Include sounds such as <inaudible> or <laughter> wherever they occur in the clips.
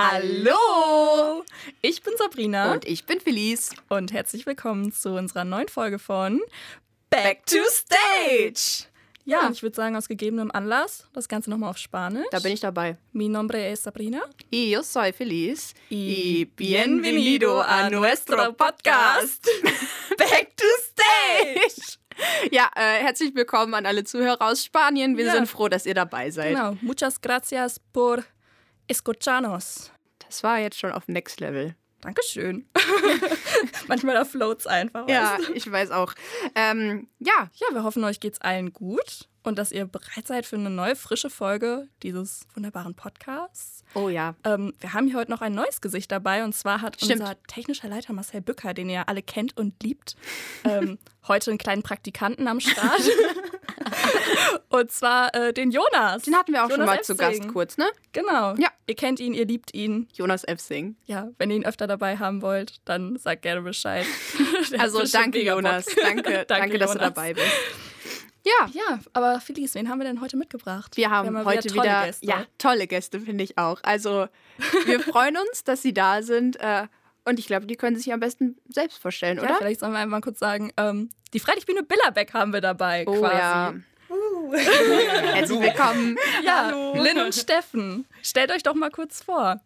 Hallo! Ich bin Sabrina Und ich bin Felice. und herzlich willkommen zu unserer neuen Folge von Back to Stage. Ja, und ich würde sagen, aus gegebenem Anlass, das Ganze nochmal auf Spanisch. Da bin ich dabei. Mi nombre es Sabrina. Y yo soy Feliz. Y bienvenido a nuestro podcast. <laughs> Back to Stage! Ja, äh, herzlich willkommen an alle Zuhörer aus Spanien. Wir Ja. sind froh, dass ihr dabei seid. Genau, muchas gracias por escucharnos. Das war jetzt schon auf Next Level. Dankeschön. <laughs> Manchmal da floats einfach. Ja, weißt du? ich weiß auch. Ähm, ja, ja, wir hoffen, euch geht's allen gut und dass ihr bereit seid für eine neue, frische Folge dieses wunderbaren Podcasts. oh ja. Ähm, wir haben hier heute noch ein neues Gesicht dabei und zwar hat Stimmt. unser technischer Leiter Marcel Bücker, den ihr alle kennt und liebt, ähm, <laughs> heute einen kleinen Praktikanten am Start. <laughs> <laughs> und zwar äh, den Jonas. Den hatten wir auch schon Jonas mal zu Efsing. Gast kurz, ne? Genau. Ja. Ihr kennt ihn, ihr liebt ihn. Jonas Efsing. Ja, wenn ihr ihn öfter dabei haben wollt, dann sagt gerne Bescheid. <laughs> Also danke. Jonas. <laughs> Danke, danke, dass du dabei bist. Ja, Ja, aber Felice, wen haben wir denn heute mitgebracht? wir haben mal heute tolle wieder, Gäste. ja, tolle Gäste, finde ich auch. Also, wir freuen uns, dass sie da sind. Äh, und ich glaube, die können sich am besten selbst vorstellen, Ja, oder? vielleicht sollen wir einfach mal kurz sagen, ähm, die Freilichtbühne Billerbeck haben wir dabei Oh quasi. ja. <laughs> Herzlich willkommen. Ja, Lynn und Steffen. Stellt euch doch mal kurz vor.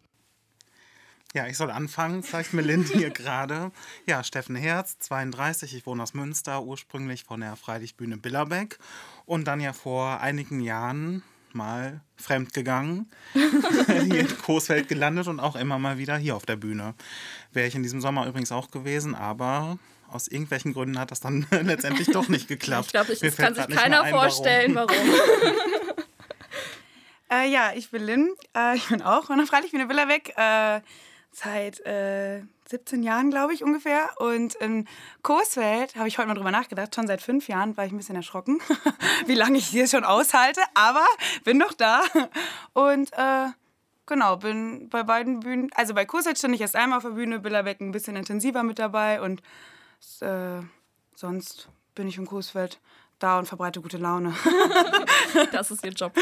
Ja, ich soll anfangen, zeigt mir Lind hier gerade. Ja, Steffen Herz, 32, ich wohne aus Münster, ursprünglich von der Freilichtbühne Billerbeck und dann ja vor einigen Jahren mal fremdgegangen, <laughs> hier in Coesfeld gelandet und auch immer mal wieder hier auf der Bühne. Wäre ich in diesem Sommer übrigens auch gewesen, aber aus irgendwelchen Gründen hat das dann <laughs> letztendlich doch nicht geklappt. Ich glaube, Mir das kann sich keiner ein, warum. vorstellen, warum. <laughs> Äh, ja, ich bin Lynn. Äh, ich bin auch von der Freilichtbühne Willerweg. Äh, seit äh, 17 Jahren, glaube ich, ungefähr. Und in Coesfeld habe ich heute mal drüber nachgedacht. Schon seit fünf Jahren war ich ein bisschen erschrocken, <laughs> wie lange ich hier schon aushalte. Aber bin doch da. Und äh, genau, bin bei beiden Bühnen. Also bei Coesfeld stand ich erst einmal auf der Bühne, Billerbeck ein bisschen intensiver mit dabei. Und äh, sonst bin ich in Coesfeld da und verbreite gute Laune. <laughs> Das ist ihr Job.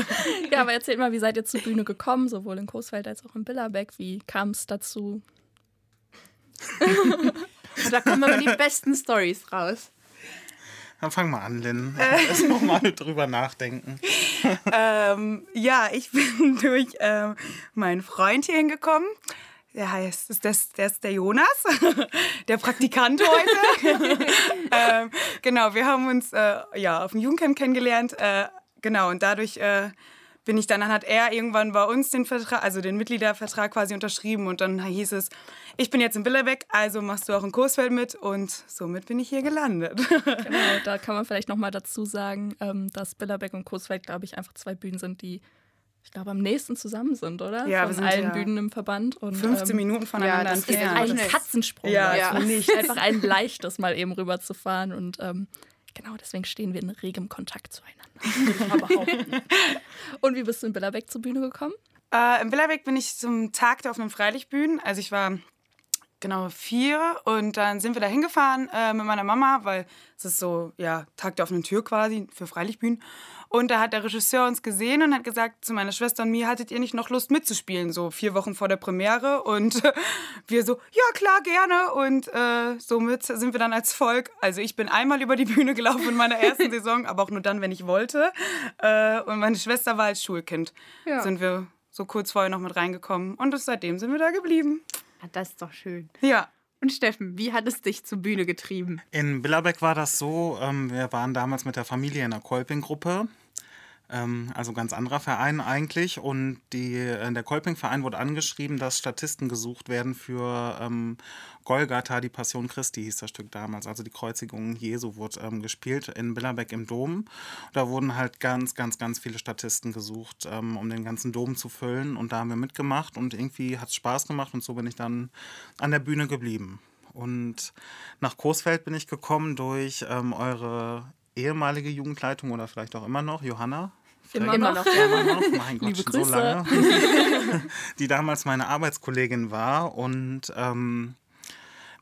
<laughs> Ja, aber erzählt mal, wie seid ihr zur Bühne gekommen, sowohl in Coesfeld als auch in Billerbeck? Wie kam es dazu? <laughs> Da kommen immer die besten Stories raus. Dann fang mal an, Lynn. Äh. <laughs> Lass noch mal drüber nachdenken. Ähm, ja, ich <laughs> bin durch ähm, meinen Freund hier hingekommen. Der heißt, ist das, der ist der Jonas, der Praktikant heute. ähm, genau, wir haben uns äh, ja, auf dem Jugendcamp kennengelernt. Äh, genau, und dadurch äh, bin ich dann, dann hat er irgendwann bei uns den Vertrag, also den Mitgliedervertrag quasi unterschrieben. Und dann hieß es, ich bin jetzt in Billerbeck, also machst du auch in Coesfeld mit. Und somit bin ich hier gelandet. <laughs> Genau, da kann man vielleicht nochmal dazu sagen, ähm, dass Billerbeck und Coesfeld, glaube ich, einfach zwei Bühnen sind, die, ich glaube, am nächsten zusammen sind, oder? Ja, wir Von sind allen ja Bühnen im Verband. Und, 15 ähm, Minuten voneinander das ist entfernt. ein schnell. Katzensprung. Ja, ja. nicht. Einfach ein leichtes, mal eben rüber zu fahren. Und ähm, genau deswegen stehen wir in regem Kontakt zueinander. <laughs> <laughs> und wie bist du in Billerbeck zur Bühne gekommen? Äh, in Billerbeck bin ich zum Tag der offenen Freilichtbühnen. Also ich war genau vier und dann sind wir da hingefahren äh, mit meiner Mama, weil es ist so, ja, Tag der offenen Tür quasi für Freilichtbühnen. Und da hat der Regisseur uns gesehen und hat gesagt zu meiner Schwester und mir, hattet ihr nicht noch Lust mitzuspielen, so vier Wochen vor der Premiere? Und <laughs> wir so, ja klar, gerne. Und äh, somit sind wir dann als Volk, also ich bin einmal über die Bühne gelaufen in meiner ersten <laughs> Saison, aber auch nur dann, wenn ich wollte. Äh, und meine Schwester war als Schulkind. Ja. Sind wir so kurz vorher noch mit reingekommen. Und seitdem sind wir da geblieben. Ah, Das ist doch schön. Ja. Und Steffen, wie hat es dich zur Bühne getrieben? In Billerbeck war das so, ähm, wir waren damals mit der Familie in einer Kolping-Gruppe. Ähm, also ganz anderer Verein eigentlich. Und die, äh, der Kolping-Verein wurde angeschrieben, dass Statisten gesucht werden für ähm, Golgatha, die Passion Christi hieß das Stück damals. Also die Kreuzigung Jesu wurde ähm, gespielt in Billerbeck im Dom. Da wurden halt ganz, ganz, ganz viele Statisten gesucht, ähm, um den ganzen Dom zu füllen. Und da haben wir mitgemacht und irgendwie hat es Spaß gemacht und so bin ich dann an der Bühne geblieben. Und nach Coesfeld bin ich gekommen durch ähm, eure ehemalige Jugendleitung oder vielleicht auch immer noch, Johanna. Immer Immer noch. noch. Immer noch, mein Gott, schon so lange. <laughs> <laughs> die damals meine Arbeitskollegin war und ähm,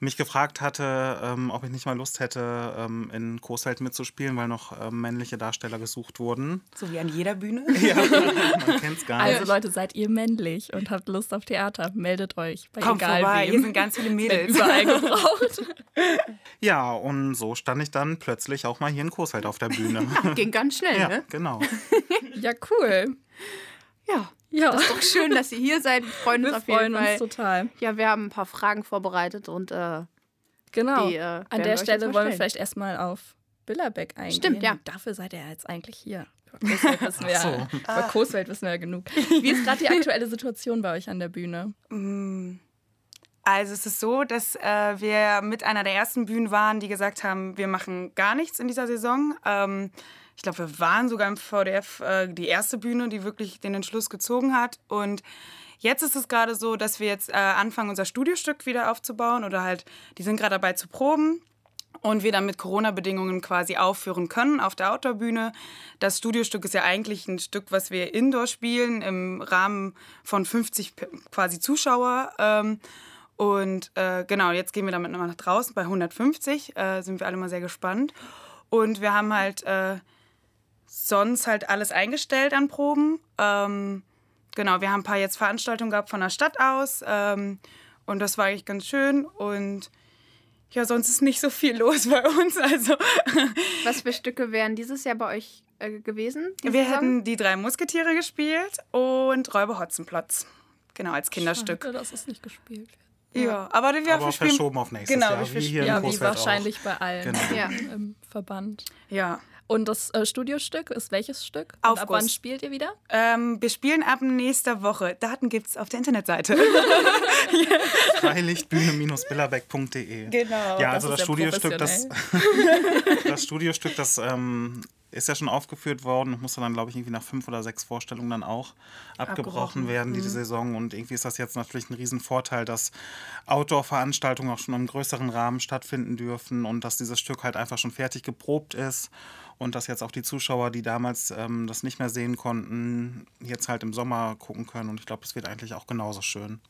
mich gefragt hatte, ähm, ob ich nicht mal Lust hätte, ähm, in Coesfeld mitzuspielen, weil noch ähm, männliche Darsteller gesucht wurden. So wie an jeder Bühne. <laughs> Ja, man kennt es gar nicht. Also Leute, seid ihr männlich und habt Lust auf Theater, meldet euch bei Kommt egal vorbei, wem. hier sind ganz viele <laughs> Mädels. überall <laughs> gebraucht. Ja, und so stand ich dann plötzlich auch mal hier in Coesfeld auf der Bühne. Ging ganz schnell, ja, ne? genau. ja, cool. Ja. Ja, Doch schön, dass ihr hier seid. Wir freuen uns wir auf jeden freuen Fall. uns total. Ja, wir haben ein paar Fragen vorbereitet und äh, Genau. Die, äh, An der Stelle wollen wir vielleicht erstmal auf Billerbeck eingehen. Stimmt, ja. Dafür seid ihr jetzt eigentlich hier. Über Coesfeld wissen wir, so. ja, Coesfeld wissen wir ja genug. Wie ist gerade die aktuelle Situation bei euch an der Bühne? Also es ist so, dass äh, wir mit einer der ersten Bühnen waren, die gesagt haben, wir machen gar nichts in dieser Saison. Ähm, ich glaube, wir waren sogar im VDF äh, die erste Bühne, die wirklich den Entschluss gezogen hat. Und jetzt ist es gerade so, dass wir jetzt äh, anfangen, unser Studiostück wieder aufzubauen oder halt, die sind gerade dabei zu proben. Und wir dann mit Corona-Bedingungen quasi aufführen können auf der Outdoor-Bühne. Das Studiostück ist ja eigentlich ein Stück, was wir indoor spielen, im Rahmen von 50 P- quasi Zuschauer. Ähm, und äh, genau, jetzt gehen wir damit nochmal nach draußen. Bei 150 äh, sind wir alle mal sehr gespannt. Und wir haben halt äh, sonst halt alles eingestellt an Proben. Ähm, genau, wir haben ein paar jetzt Veranstaltungen gehabt von der Stadt aus. Ähm, und das war eigentlich ganz schön. Und ja, sonst ist nicht so viel los bei uns. Also <laughs> was für Stücke wären dieses Jahr bei euch äh, gewesen? wir Saison? hätten die drei Musketiere gespielt und Räuber Hotzenplotz. Genau, als Kinderstück. Schade, dass es nicht gespielt wird. Ja, aber wir, Aber spielen. verschoben auf nächstes Genau, Jahr, wir wie hier Ja, wie wahrscheinlich bei allen Genau. Ja. im Verband. Ja. Und das äh, Studiostück ist welches Stück? Und ab wann spielt ihr wieder? Ähm, wir spielen ab nächster Woche. Daten gibt's auf der Internetseite. <laughs> Freilichtbühne-billerbeck.de. Genau, Ja, das also das ja Studiostück, das, <laughs> das Studiostück, das ähm, ist ja schon aufgeführt worden und musste dann, glaube ich, irgendwie nach fünf oder sechs Vorstellungen dann auch abgebrochen, Abgebrochen, werden, die Saison. Und irgendwie ist das jetzt natürlich ein Riesenvorteil, dass Outdoor-Veranstaltungen auch schon im größeren Rahmen stattfinden dürfen und dass dieses Stück halt einfach schon fertig geprobt ist und dass jetzt auch die Zuschauer, die damals ähm, das nicht mehr sehen konnten, jetzt halt im Sommer gucken können. Und ich glaube, es wird eigentlich auch genauso schön.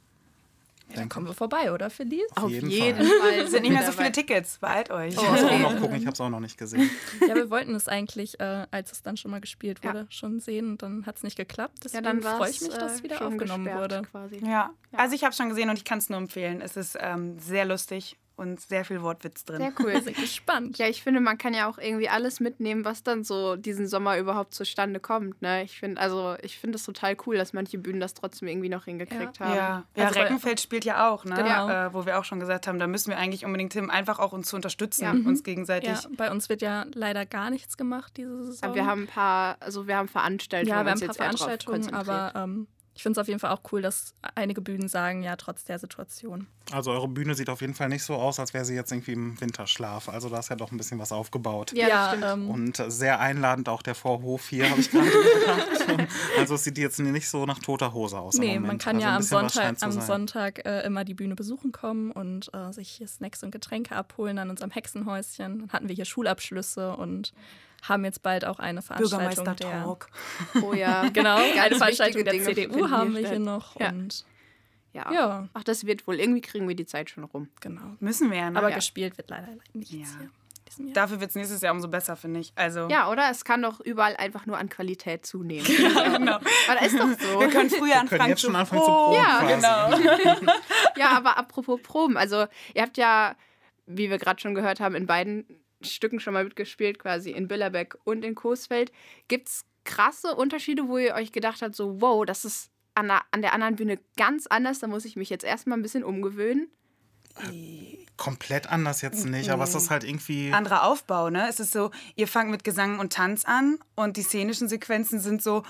Dann kommen wir vorbei, oder Felice? Auf jeden jeden, Fall. Fall. sind nicht mehr so viele. Tickets. Beeilt euch. Ich muss auch noch <laughs> gucken, ich habe es auch noch nicht gesehen. Ja, wir wollten es eigentlich, äh, als es dann schon mal gespielt Ja. wurde, schon sehen. Und dann hat es nicht geklappt. Ja, Deswegen dann war freue ich mich, dass es wieder aufgenommen wurde. Quasi. Ja. Also ich habe schon gesehen und ich kann es nur empfehlen. Es ist ähm, sehr lustig und sehr viel Wortwitz drin. Sehr Wir cool. <laughs> sind gespannt. Ja, ich finde, man kann ja auch irgendwie alles mitnehmen, was dann so diesen Sommer überhaupt zustande kommt. Ne? Ich finde, also ich finde es total cool, dass manche Bühnen das trotzdem irgendwie noch hingekriegt haben. Ja, ja Also Reckenfeld spielt ja auch, ne? Genau. Äh, wo wir auch schon gesagt haben, da müssen wir eigentlich unbedingt hin, einfach auch uns zu unterstützen, Ja. uns gegenseitig. Ja, bei uns wird ja leider gar nichts gemacht diese Saison. Aber wir haben ein paar, also wir haben Veranstaltungen. ja, wir haben ein paar jetzt eher drauf Veranstaltungen, aber konzentriert. ähm, ich finde es auf jeden Fall auch cool, dass einige Bühnen sagen, ja, trotz der Situation. Also eure Bühne sieht auf jeden Fall nicht so aus, als wäre sie jetzt irgendwie im Winterschlaf. Also da ist ja doch ein bisschen was aufgebaut. Ja, stimmt. ähm, Und sehr einladend auch der Vorhof hier, habe ich gerade <laughs> gedacht. Also es sieht jetzt nicht so nach toter Hose aus. Nee, man kann also ja am Sonntag, am. Sonntag äh, immer die Bühne besuchen kommen und äh, sich hier Snacks und Getränke abholen an unserem Hexenhäuschen. Dann hatten wir hier Schulabschlüsse und haben jetzt bald auch eine Veranstaltung der... Bürgermeister-Talk. Oh ja. <laughs> Genau, eine Veranstaltung der Dinge CDU haben wir hier noch Ja. und Ja. ja, Ach, das wird wohl. Irgendwie kriegen wir die Zeit schon rum. genau. Müssen wir ja, ne? Aber ja. gespielt wird leider nichts Ja. hier. Dafür wird es nächstes Jahr umso besser, finde ich. Also, Ja, oder? Es kann doch überall einfach nur an Qualität zunehmen. <laughs> ja, genau. Aber das ist doch so. Wir können früher Wir anfangen können jetzt schon anfangen zu proben. proben Ja, quasi. Genau. <laughs> Ja, aber apropos Proben. Also, ihr habt ja, wie wir gerade schon gehört haben, in beiden Stücken schon mal mitgespielt, quasi in Billerbeck und in Coesfeld. Gibt es krasse Unterschiede, wo ihr euch gedacht habt, so, wow, das ist an der, an der anderen Bühne ganz anders, da muss ich mich jetzt erstmal ein bisschen umgewöhnen? komplett anders jetzt nicht, aber es ist halt irgendwie. anderer Aufbau, ne? Es ist so, ihr fangt mit Gesang und Tanz an und die szenischen Sequenzen sind so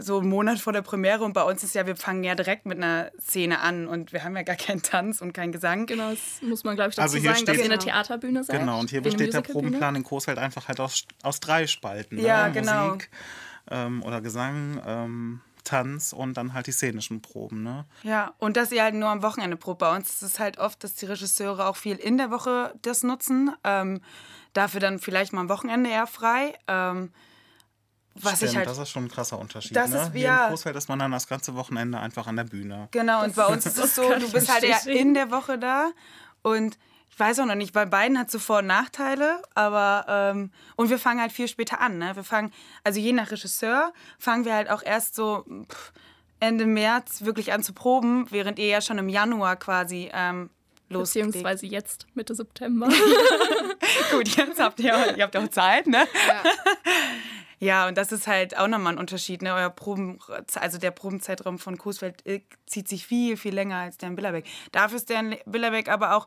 so einen Monat vor der Premiere und bei uns ist ja, wir fangen ja direkt mit einer Szene an und wir haben ja gar keinen Tanz und keinen Gesang. Genau, das muss man, glaube ich, dazu Also hier sagen, dass steht- ihr eine Theaterbühne seid. Genau, und hier besteht der. Probenplan in Coesfeld einfach halt aus, aus drei Spalten. Ne? Ja, genau. Musik ähm, oder Gesang, ähm, Tanz und dann halt die szenischen Proben. Ne? Ja, und dass ihr halt nur am Wochenende probt. Bei uns ist es halt oft, dass die Regisseure auch viel in der Woche das nutzen. Ähm, dafür dann vielleicht mal am Wochenende eher frei. Ähm, was Stimmt, ich halt das ist schon ein krasser Unterschied. Das ne? ist- Hier ja. in Coesfeld ist man dann das ganze Wochenende einfach an der Bühne. Genau, und bei uns ist es so, du bist halt eher in der Woche da und ich weiß auch noch nicht, bei beiden hat es Vor- und Nachteile, aber ähm, und wir fangen halt viel später an, ne? Wir fangen, also je nach Regisseur, fangen wir halt auch erst so pff, Ende März wirklich an zu proben, während ihr ja schon im Januar quasi ähm, loslegt. Beziehungsweise jetzt, Mitte September. <laughs> Gut, jetzt habt ihr, ihr habt auch Zeit, ne? Ja, und das ist halt auch nochmal ein Unterschied. Ne? Euer Proben, also der Probenzeitraum von Coesfeld äh, zieht sich viel, viel länger als der in Billerbeck. Dafür ist der in Billerbeck aber auch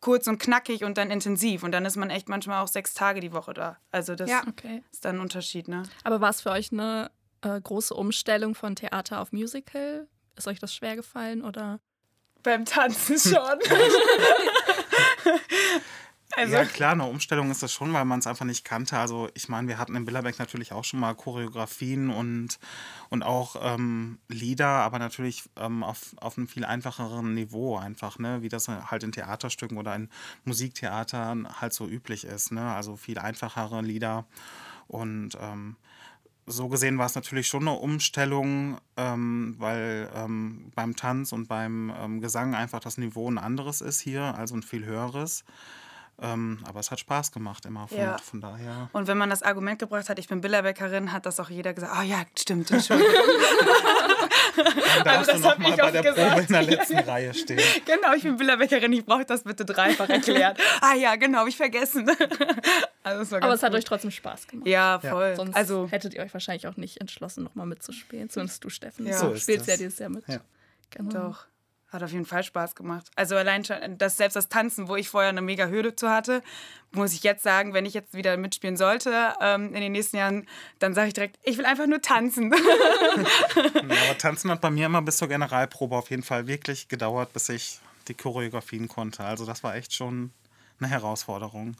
kurz und knackig und dann intensiv. Und dann ist man echt manchmal auch sechs Tage die Woche da. Also das Ja. Okay. ist dann ein Unterschied, ne? Aber war es für euch eine äh, große Umstellung von Theater auf Musical? Ist euch das schwer gefallen oder? Beim Tanzen <laughs> schon. <laughs> also, ja, klar, eine Umstellung ist das schon, weil man es einfach nicht kannte. Also, ich meine, wir hatten in Billerbeck natürlich auch schon mal Choreografien und, und auch ähm, Lieder, aber natürlich ähm, auf, auf einem viel einfacheren Niveau einfach, ne? wie das halt in Theaterstücken oder in Musiktheatern halt so üblich ist. Ne? Also viel einfachere Lieder. Und ähm, so gesehen war es natürlich schon eine Umstellung, ähm, weil ähm, beim Tanz und beim ähm, Gesang einfach das Niveau ein anderes ist hier, also ein viel höheres. Ähm, aber es hat Spaß gemacht immer. Von, Ja. von daher. und wenn man das Argument gebracht hat, ich bin Billerbäckerin, hat das auch jeder gesagt, ah ja, stimmt, Entschuldigung. <laughs> Dann darfst das du noch mal ich bei der gesagt. Probe in der letzten Reihe stehen. <laughs> genau, ich bin Billerbäckerin, ich brauche das bitte dreifach erklärt. <laughs> ah ja, genau, hab ich vergessen. <laughs> also, Aber es hat gut. euch trotzdem Spaß gemacht. Ja, voll. Sonst also, hättet ihr euch wahrscheinlich auch nicht entschlossen, nochmal mitzuspielen. Zumindest du, Steffen. Ja. Du So spielst ja das. dieses Jahr mit. Ja. Genau. doch. Hat auf jeden Fall Spaß gemacht. Also allein schon, das, selbst das Tanzen, wo ich vorher eine mega Hürde zu hatte, muss ich jetzt sagen, wenn ich jetzt wieder mitspielen sollte ähm, in den nächsten Jahren, dann sage ich direkt, ich will einfach nur tanzen. <laughs> Ja, aber Tanzen hat bei mir immer bis zur Generalprobe auf jeden Fall wirklich gedauert, bis ich die Choreografien konnte. Also das war echt schon eine Herausforderung.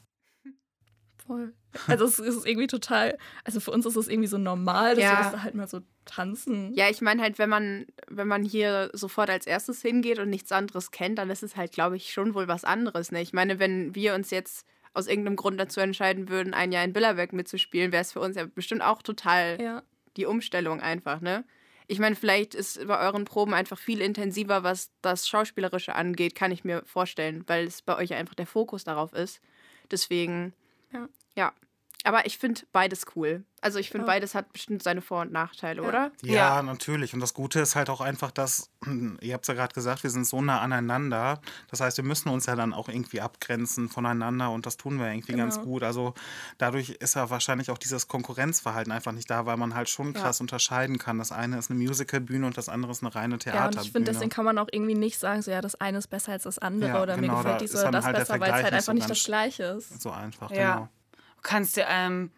Voll. Also es ist irgendwie total, also für uns ist es irgendwie so normal, dass Ja. wir das da halt mal so tanzen. Ja, ich meine halt, wenn man, wenn man hier sofort als erstes hingeht und nichts anderes kennt, dann ist es halt, glaube ich, schon wohl was anderes. Ne? Ich meine, wenn wir uns jetzt aus irgendeinem Grund dazu entscheiden würden, ein Jahr in Billerbeck mitzuspielen, wäre es für uns ja bestimmt auch total Ja. die Umstellung einfach, ne? Ich meine, vielleicht ist bei euren Proben einfach viel intensiver, was das Schauspielerische angeht, kann ich mir vorstellen, weil es bei euch einfach der Fokus darauf ist. Deswegen, Ja. Ja. Aber ich finde beides cool. Also ich finde, Ja. beides hat bestimmt seine Vor- und Nachteile, Ja. oder? Ja, Ja. natürlich. Und das Gute ist halt auch einfach, dass, ihr habt es ja gerade gesagt, wir sind so nah aneinander. Das heißt, wir müssen uns ja dann auch irgendwie abgrenzen voneinander und das tun wir irgendwie ganz Genau. gut. Also dadurch ist ja wahrscheinlich auch dieses Konkurrenzverhalten einfach nicht da, weil man halt schon krass unterscheiden kann. Das eine ist eine Musicalbühne und das andere ist eine reine Ja, Theaterbühne. und ich finde, deswegen kann man auch irgendwie nicht sagen, so ja, das eine ist besser als das andere Ja, oder mir genau, gefällt da dies oder das halt besser, weil es halt einfach so nicht ganz das Gleiche ist. so einfach, Ja. genau. Kannst dir, ähm,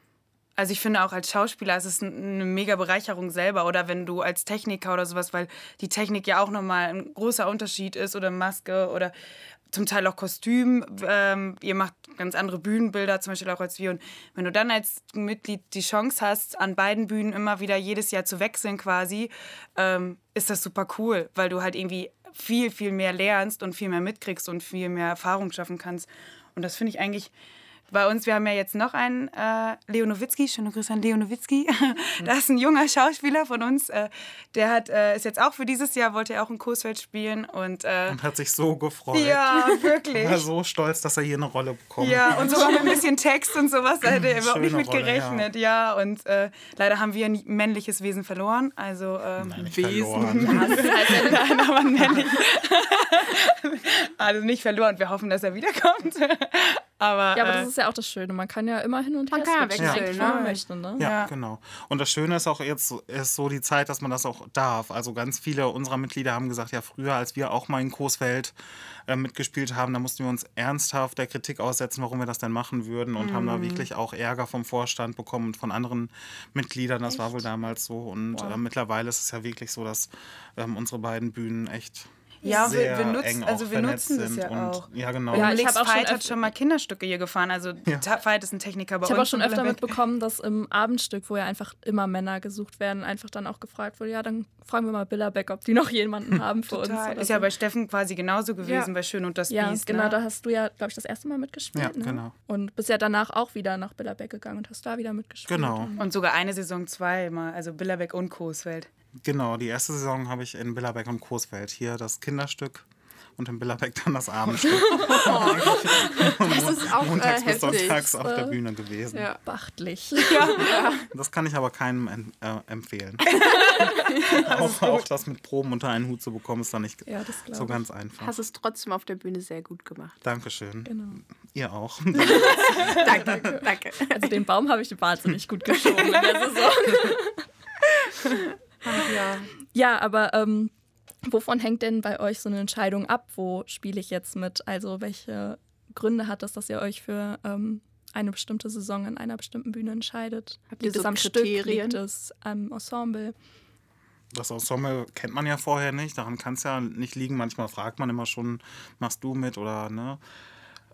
also ich finde auch als Schauspieler ist es eine mega Bereicherung selber oder wenn du als Techniker oder sowas, weil die Technik ja auch nochmal ein großer Unterschied ist oder Maske oder zum Teil auch Kostüm. Ähm, ihr macht ganz andere Bühnenbilder, zum Beispiel auch als wir. Und wenn du dann als Mitglied die Chance hast, an beiden Bühnen immer wieder jedes Jahr zu wechseln quasi, ähm, ist das super cool, weil du halt irgendwie viel, viel mehr lernst und viel mehr mitkriegst und viel mehr Erfahrung schaffen kannst. Und das finde ich eigentlich bei uns, wir haben ja jetzt noch einen äh, Leo Nowitzki, schöne Grüße an Leo Nowitzki. <laughs> das ist ein junger Schauspieler von uns. Äh, der hat, äh, ist jetzt auch für dieses Jahr, wollte er auch in Coesfeld spielen. Und äh, Und hat sich so gefreut. ja, wirklich. <laughs> War so stolz, dass er hier eine Rolle bekommt. Ja, und sogar mit ein bisschen Text und sowas, da hätte er <laughs> überhaupt nicht mit Rolle, gerechnet. ja. und äh, leider haben wir ein männliches Wesen verloren. Also ähm, Nein, nicht Wesen. verloren. Nein, aber ein männlich. also nicht verloren. Wir hoffen, dass er wiederkommt. Aber, Ja, aber äh, das ist ja auch das Schöne. Man kann ja immer hin und Man her kann ja wechseln, ne? wenn man möchte, ne? Ja, Ja. genau. Und das Schöne ist auch jetzt so- ist so die Zeit, dass man das auch darf. Also ganz viele unserer Mitglieder haben gesagt, ja früher, als wir auch mal in Coesfeld äh, mitgespielt haben, da mussten wir uns ernsthaft der Kritik aussetzen, warum wir das denn machen würden und haben da wirklich auch Ärger vom Vorstand bekommen und von anderen Mitgliedern. Das war wohl damals so. Und äh, mittlerweile ist es ja wirklich so, dass ähm, unsere beiden Bühnen echt Ja, wir- sehr wir nutzen- eng also wir vernetzt nutzen das ja und, auch. Ja, genau. Ja, ich Felix hab auch schon hat schon mal Kinderstücke hier gefahren. Also ja. Veit ist ein Techniker bei Ich habe auch uns. schon öfter Billerbeck. mitbekommen, dass im Abendstück, wo ja einfach immer Männer gesucht werden, einfach dann auch gefragt wurde, ja, dann fragen wir mal Billerbeck, ob die noch jemanden haben für uns. Total. oder Ist so. ja bei Steffen quasi genauso gewesen, Ja. bei Schön und das ja, Biest. genau, ne? da hast du ja, glaube ich, das erste Mal mitgespielt. Ja, ne? genau. Und bist ja danach auch wieder nach Billerbeck gegangen und hast da wieder mitgespielt. Genau. Und sogar eine Saison zweimal, also Billerbeck und Coesfeld. Genau, die erste Saison habe ich in Billerbeck und Coesfeld. Hier das Kinderstück und in Billerbeck dann das Abendstück. <laughs> <laughs> Das ist auch Montags äh, bis sonntags auf der Bühne gewesen. Ja. Beachtlich. <laughs> Das kann ich aber keinem äh, empfehlen. auch, auch das mit Proben unter einen Hut zu bekommen, ist dann nicht Ja, so ich. ganz einfach. Hast es trotzdem auf der Bühne sehr gut gemacht. Dankeschön. Genau. Ihr auch. Danke, danke. Also den Baum habe ich wahnsinnig gut geschoben in der Saison. Ja. Ja, aber ähm, wovon hängt denn bei euch so eine Entscheidung ab? Wo spiele ich jetzt mit? Also welche Gründe hat das, dass ihr euch für ähm, eine bestimmte Saison an einer bestimmten Bühne entscheidet? Habt ihr Liegt es so am Stück? Kriterien? Liegt es am Ensemble? Das Ensemble kennt man ja vorher nicht, daran kann es ja nicht liegen. Manchmal fragt man immer schon, machst du mit oder ne?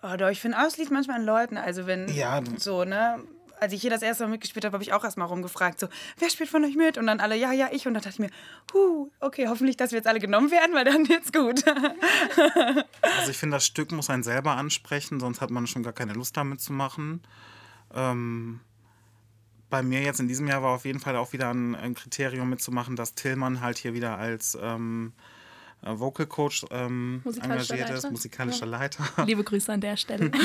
Oh, doch, ich finde, auch, es liegt manchmal an Leuten. Also, wenn Ja, so, ne? Als ich hier das erste Mal mitgespielt habe, habe ich auch erstmal rumgefragt, so, wer spielt von euch mit? Und dann alle, ja, ja, ich. Und dann dachte ich mir, huh, okay, hoffentlich, dass wir jetzt alle genommen werden, weil dann wird's gut. <laughs> Also ich finde, das Stück muss einen selber ansprechen, sonst hat man schon gar keine Lust damit zu machen. Ähm, bei mir jetzt in diesem Jahr war auf jeden Fall auch wieder ein, ein Kriterium mitzumachen, dass Tillmann halt hier wieder als ähm, äh, Vocal Coach ähm, Musikalischer engagiert ist, Leiter. musikalischer Leiter. <laughs> Liebe Grüße an der Stelle. <laughs>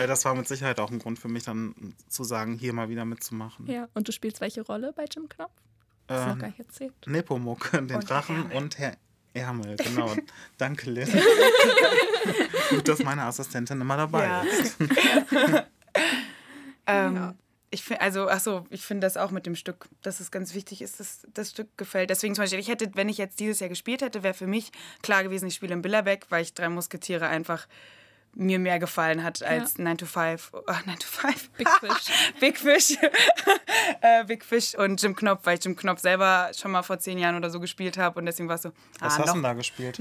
Äh, das war mit Sicherheit auch ein Grund für mich, dann zu sagen, hier mal wieder mitzumachen. ja, und du spielst welche Rolle bei Jim Knopf? Das ist noch Ähm, gar nicht erzählt. Nepomuk, <laughs> den Und Drachen Hermel. und Herr Ärmel, genau. Danke, Lynn. Gut, dass meine Assistentin immer dabei Ja. ist. Ähm, Ja. Ich finde, also, ach so, ich finde das auch mit dem Stück, dass es ganz wichtig ist, dass das Stück gefällt. Deswegen zum Beispiel, ich hätte, wenn ich jetzt dieses Jahr gespielt hätte, wäre für mich klar gewesen, ich spiele in Billerbeck, weil ich drei Musketiere einfach mir mehr gefallen hat als 9 to 5. Oh, 9 to 5. <laughs> Big Fish. <laughs> Big Fish. <laughs> äh, Big Fish und Jim Knopf, weil ich Jim Knopf selber schon mal vor zehn Jahren oder so gespielt habe und deswegen war es so, Was ah, hast du denn da gespielt?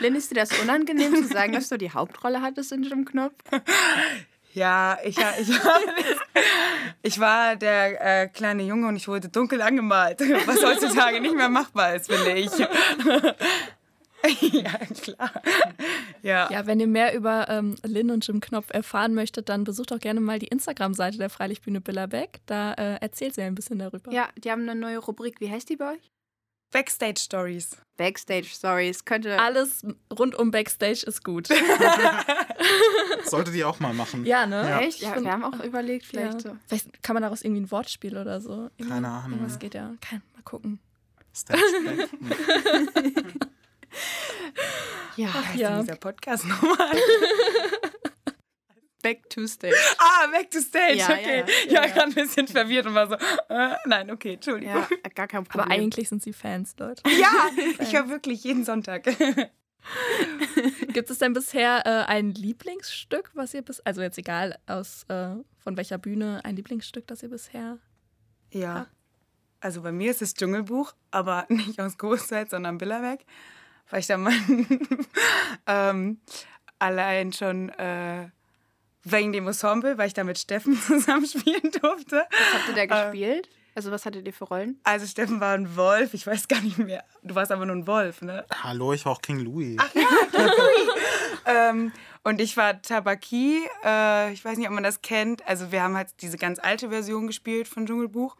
Lynn, ist dir das unangenehm zu sagen, dass du die Hauptrolle hattest in Jim Knopf? Ja, ich, ja, ich, war, ich war der äh, kleine Junge und ich wurde dunkel angemalt, was heutzutage nicht mehr machbar ist, finde ich. <laughs> ja, klar. Ja. Ja, wenn ihr mehr über ähm, Lynn und Jim Knopf erfahren möchtet, dann besucht auch gerne mal die Instagram-Seite der Freilichtbühne Billerbeck. Da äh, erzählt sie ein bisschen darüber. Ja, die haben eine neue Rubrik. Wie heißt die bei euch? Backstage Stories. Backstage Stories. Könnte. Alles rund um Backstage ist gut. <laughs> Solltet ihr auch mal machen. ja, ne? Ja. Echt? Ja, wir haben auch überlegt, Ja. vielleicht so. Vielleicht kann man daraus irgendwie ein Wortspiel oder so. Irgendwie- Keine Ahnung. Irgendwas geht ja. Kein, mal gucken. Stage Back. <laughs> Ja, Heißt Ja. dieser Podcast nochmal? <laughs> Back to Stage. <laughs> Ah, Back to Stage, Ja, okay. ja, Ja, ja. gerade ein bisschen verwirrt und war so, äh, nein, okay, Entschuldigung. Ja, gar kein Problem. Aber eigentlich sind sie Fans, Leute. <laughs> Ja, ich höre wirklich jeden Sonntag. <laughs> Gibt es denn bisher äh, ein Lieblingsstück, was ihr bis, also jetzt egal aus äh, von welcher Bühne, ein Lieblingsstück, das ihr bisher. Ja. Also bei mir ist es Dschungelbuch, aber nicht aus Großzeit, sondern Billerbeck. Weil ich da mal ähm, allein schon äh, wegen dem Ensemble, weil ich da mit Steffen <laughs> zusammenspielen durfte. Was habt ihr da gespielt? Also, was hattet ihr für Rollen? Also Steffen war ein Wolf, ich weiß gar nicht mehr. Du warst aber nur ein Wolf, ne? Hallo, ich war auch King Louis. <laughs> Ähm, und ich war Tabaki. Äh, ich weiß nicht, ob man das kennt. Also wir haben halt diese ganz alte Version gespielt von Dschungelbuch.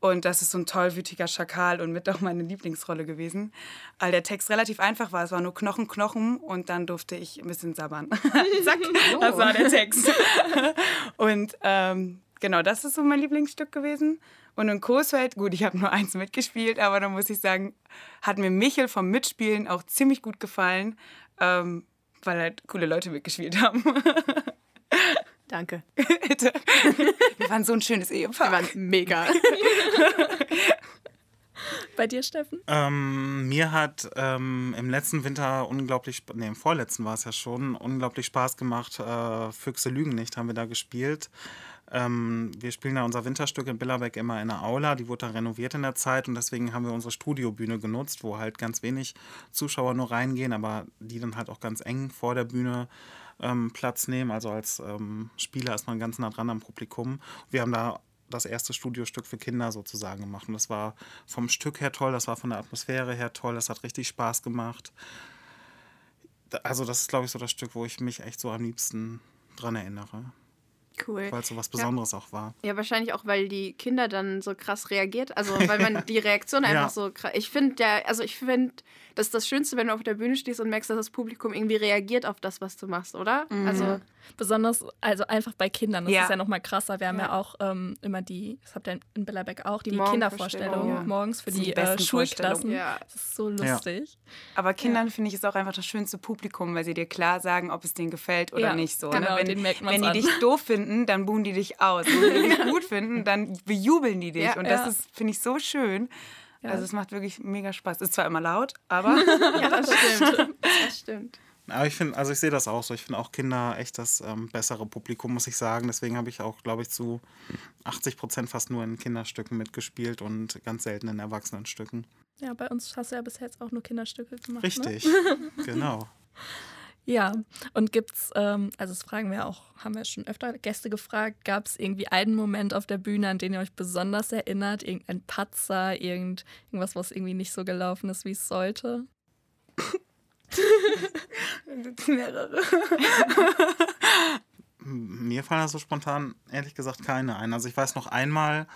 Und das ist so ein tollwütiger Schakal und mit <laughs> auch meine Lieblingsrolle gewesen. Weil der Text relativ einfach war. Es war nur Knochen, Knochen und dann durfte ich ein bisschen sabbern. <laughs> Zack, <laughs> das war der Text. und ähm, genau, das ist so mein Lieblingsstück gewesen. Und in Coesfeld, gut, ich habe nur eins mitgespielt, aber da muss ich sagen, hat mir Michel vom Mitspielen auch ziemlich gut gefallen. Ähm, weil halt coole Leute mitgespielt haben. Danke. <laughs> Bitte. Wir waren so ein schönes Ehepaar. Die waren mega. <laughs> Bei dir, Steffen? Ähm, mir hat ähm, im letzten Winter unglaublich, nee, im vorletzten war es ja schon, unglaublich Spaß gemacht. Äh, Füchse lügen nicht, haben wir da gespielt. Ähm, wir spielen da unser Winterstück in Billerbeck immer in der Aula. Die wurde da renoviert in der Zeit und deswegen haben wir unsere Studiobühne genutzt, wo halt ganz wenig Zuschauer nur reingehen, aber die dann halt auch ganz eng vor der Bühne ähm, Platz nehmen. Also als ähm, Spieler ist man ganz nah dran am Publikum. Wir haben da das erste Studiostück für Kinder sozusagen gemacht. Und das war vom Stück her toll, das war von der Atmosphäre her toll, das hat richtig Spaß gemacht. Also das ist, glaube ich, so das Stück, wo ich mich echt so am liebsten dran erinnere, Cool. weil es so was Besonderes auch war. Ja, wahrscheinlich auch, weil die Kinder dann so krass reagiert. Also, <laughs> weil man die Reaktion einfach Ja. so krass. Ich finde ja, also ich finde, das ist das Schönste, wenn du auf der Bühne stehst und merkst, dass das Publikum irgendwie reagiert auf das, was du machst, oder? Also, Besonders, also einfach bei Kindern, das Ja. ist ja noch mal krasser. Wir haben ja, Ja. auch ähm, immer die, das habt ihr in Billerbeck auch, die, Die Kindervorstellung ja. morgens für die, die besten äh, Schulklassen. Das ist so lustig. Aber Kindern finde ich es auch einfach das schönste Publikum, weil sie dir klar sagen, ob es denen gefällt oder Ja, nicht so. genau, ne? Wenn, denen merkt wenn die an. dich doof finden, dann buhen die dich aus. Und wenn die dich <laughs> gut finden, dann bejubeln die dich. Ja, und das ist, finde ich, so schön. Ja. Also es macht wirklich mega Spaß. Ist zwar immer laut, aber <laughs> ja, <laughs> das stimmt. Das stimmt. Aber ich finde, also ich sehe das auch so. Ich finde auch Kinder echt das ähm, bessere Publikum, muss ich sagen. Deswegen habe ich auch, glaube ich, zu 80 Prozent fast nur in Kinderstücken mitgespielt und ganz selten in Erwachsenenstücken. Ja, bei uns hast du ja bisher jetzt auch nur Kinderstücke gemacht. Ne? Richtig, <laughs> genau. Ja, und gibt's, ähm, also das fragen wir auch, haben wir schon öfter Gäste gefragt, gab es irgendwie einen Moment auf der Bühne, an den ihr euch besonders erinnert? Irgendein Patzer, irgend, irgendwas, was irgendwie nicht so gelaufen ist, wie es sollte? <laughs> mehrere. Mir fallen da so spontan ehrlich gesagt keine ein. Also ich weiß noch einmal,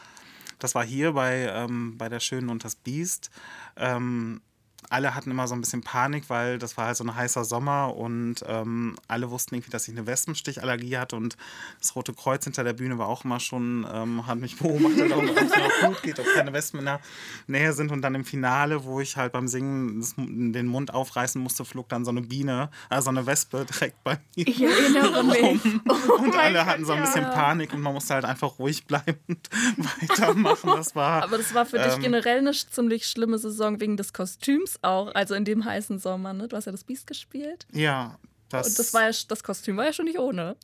das war hier bei, ähm, bei der Schönen und das Biest. Ähm, alle hatten immer so ein bisschen Panik, weil das war halt so ein heißer Sommer und ähm, alle wussten irgendwie, dass ich eine Wespenstichallergie hatte und das Rote Kreuz hinter der Bühne war auch immer schon, ähm, hat mich beobachtet, ob es mir gut geht, ob keine Wespen in der Nähe sind und dann im Finale, wo ich halt beim Singen das, den Mund aufreißen musste, flog dann so eine Biene, also eine Wespe direkt bei mir Ich erinnere <laughs> mich. und alle hatten so ein bisschen Panik und man musste halt einfach ruhig bleiben <laughs> und weitermachen. Das war. Aber das war für dich Ähm, generell eine ziemlich schlimme Saison wegen des Kostüms auch, also in dem heißen Sommer, ne? Du hast ja das Biest gespielt. ja, das, Und das, war ja, das Kostüm war ja schon nicht ohne.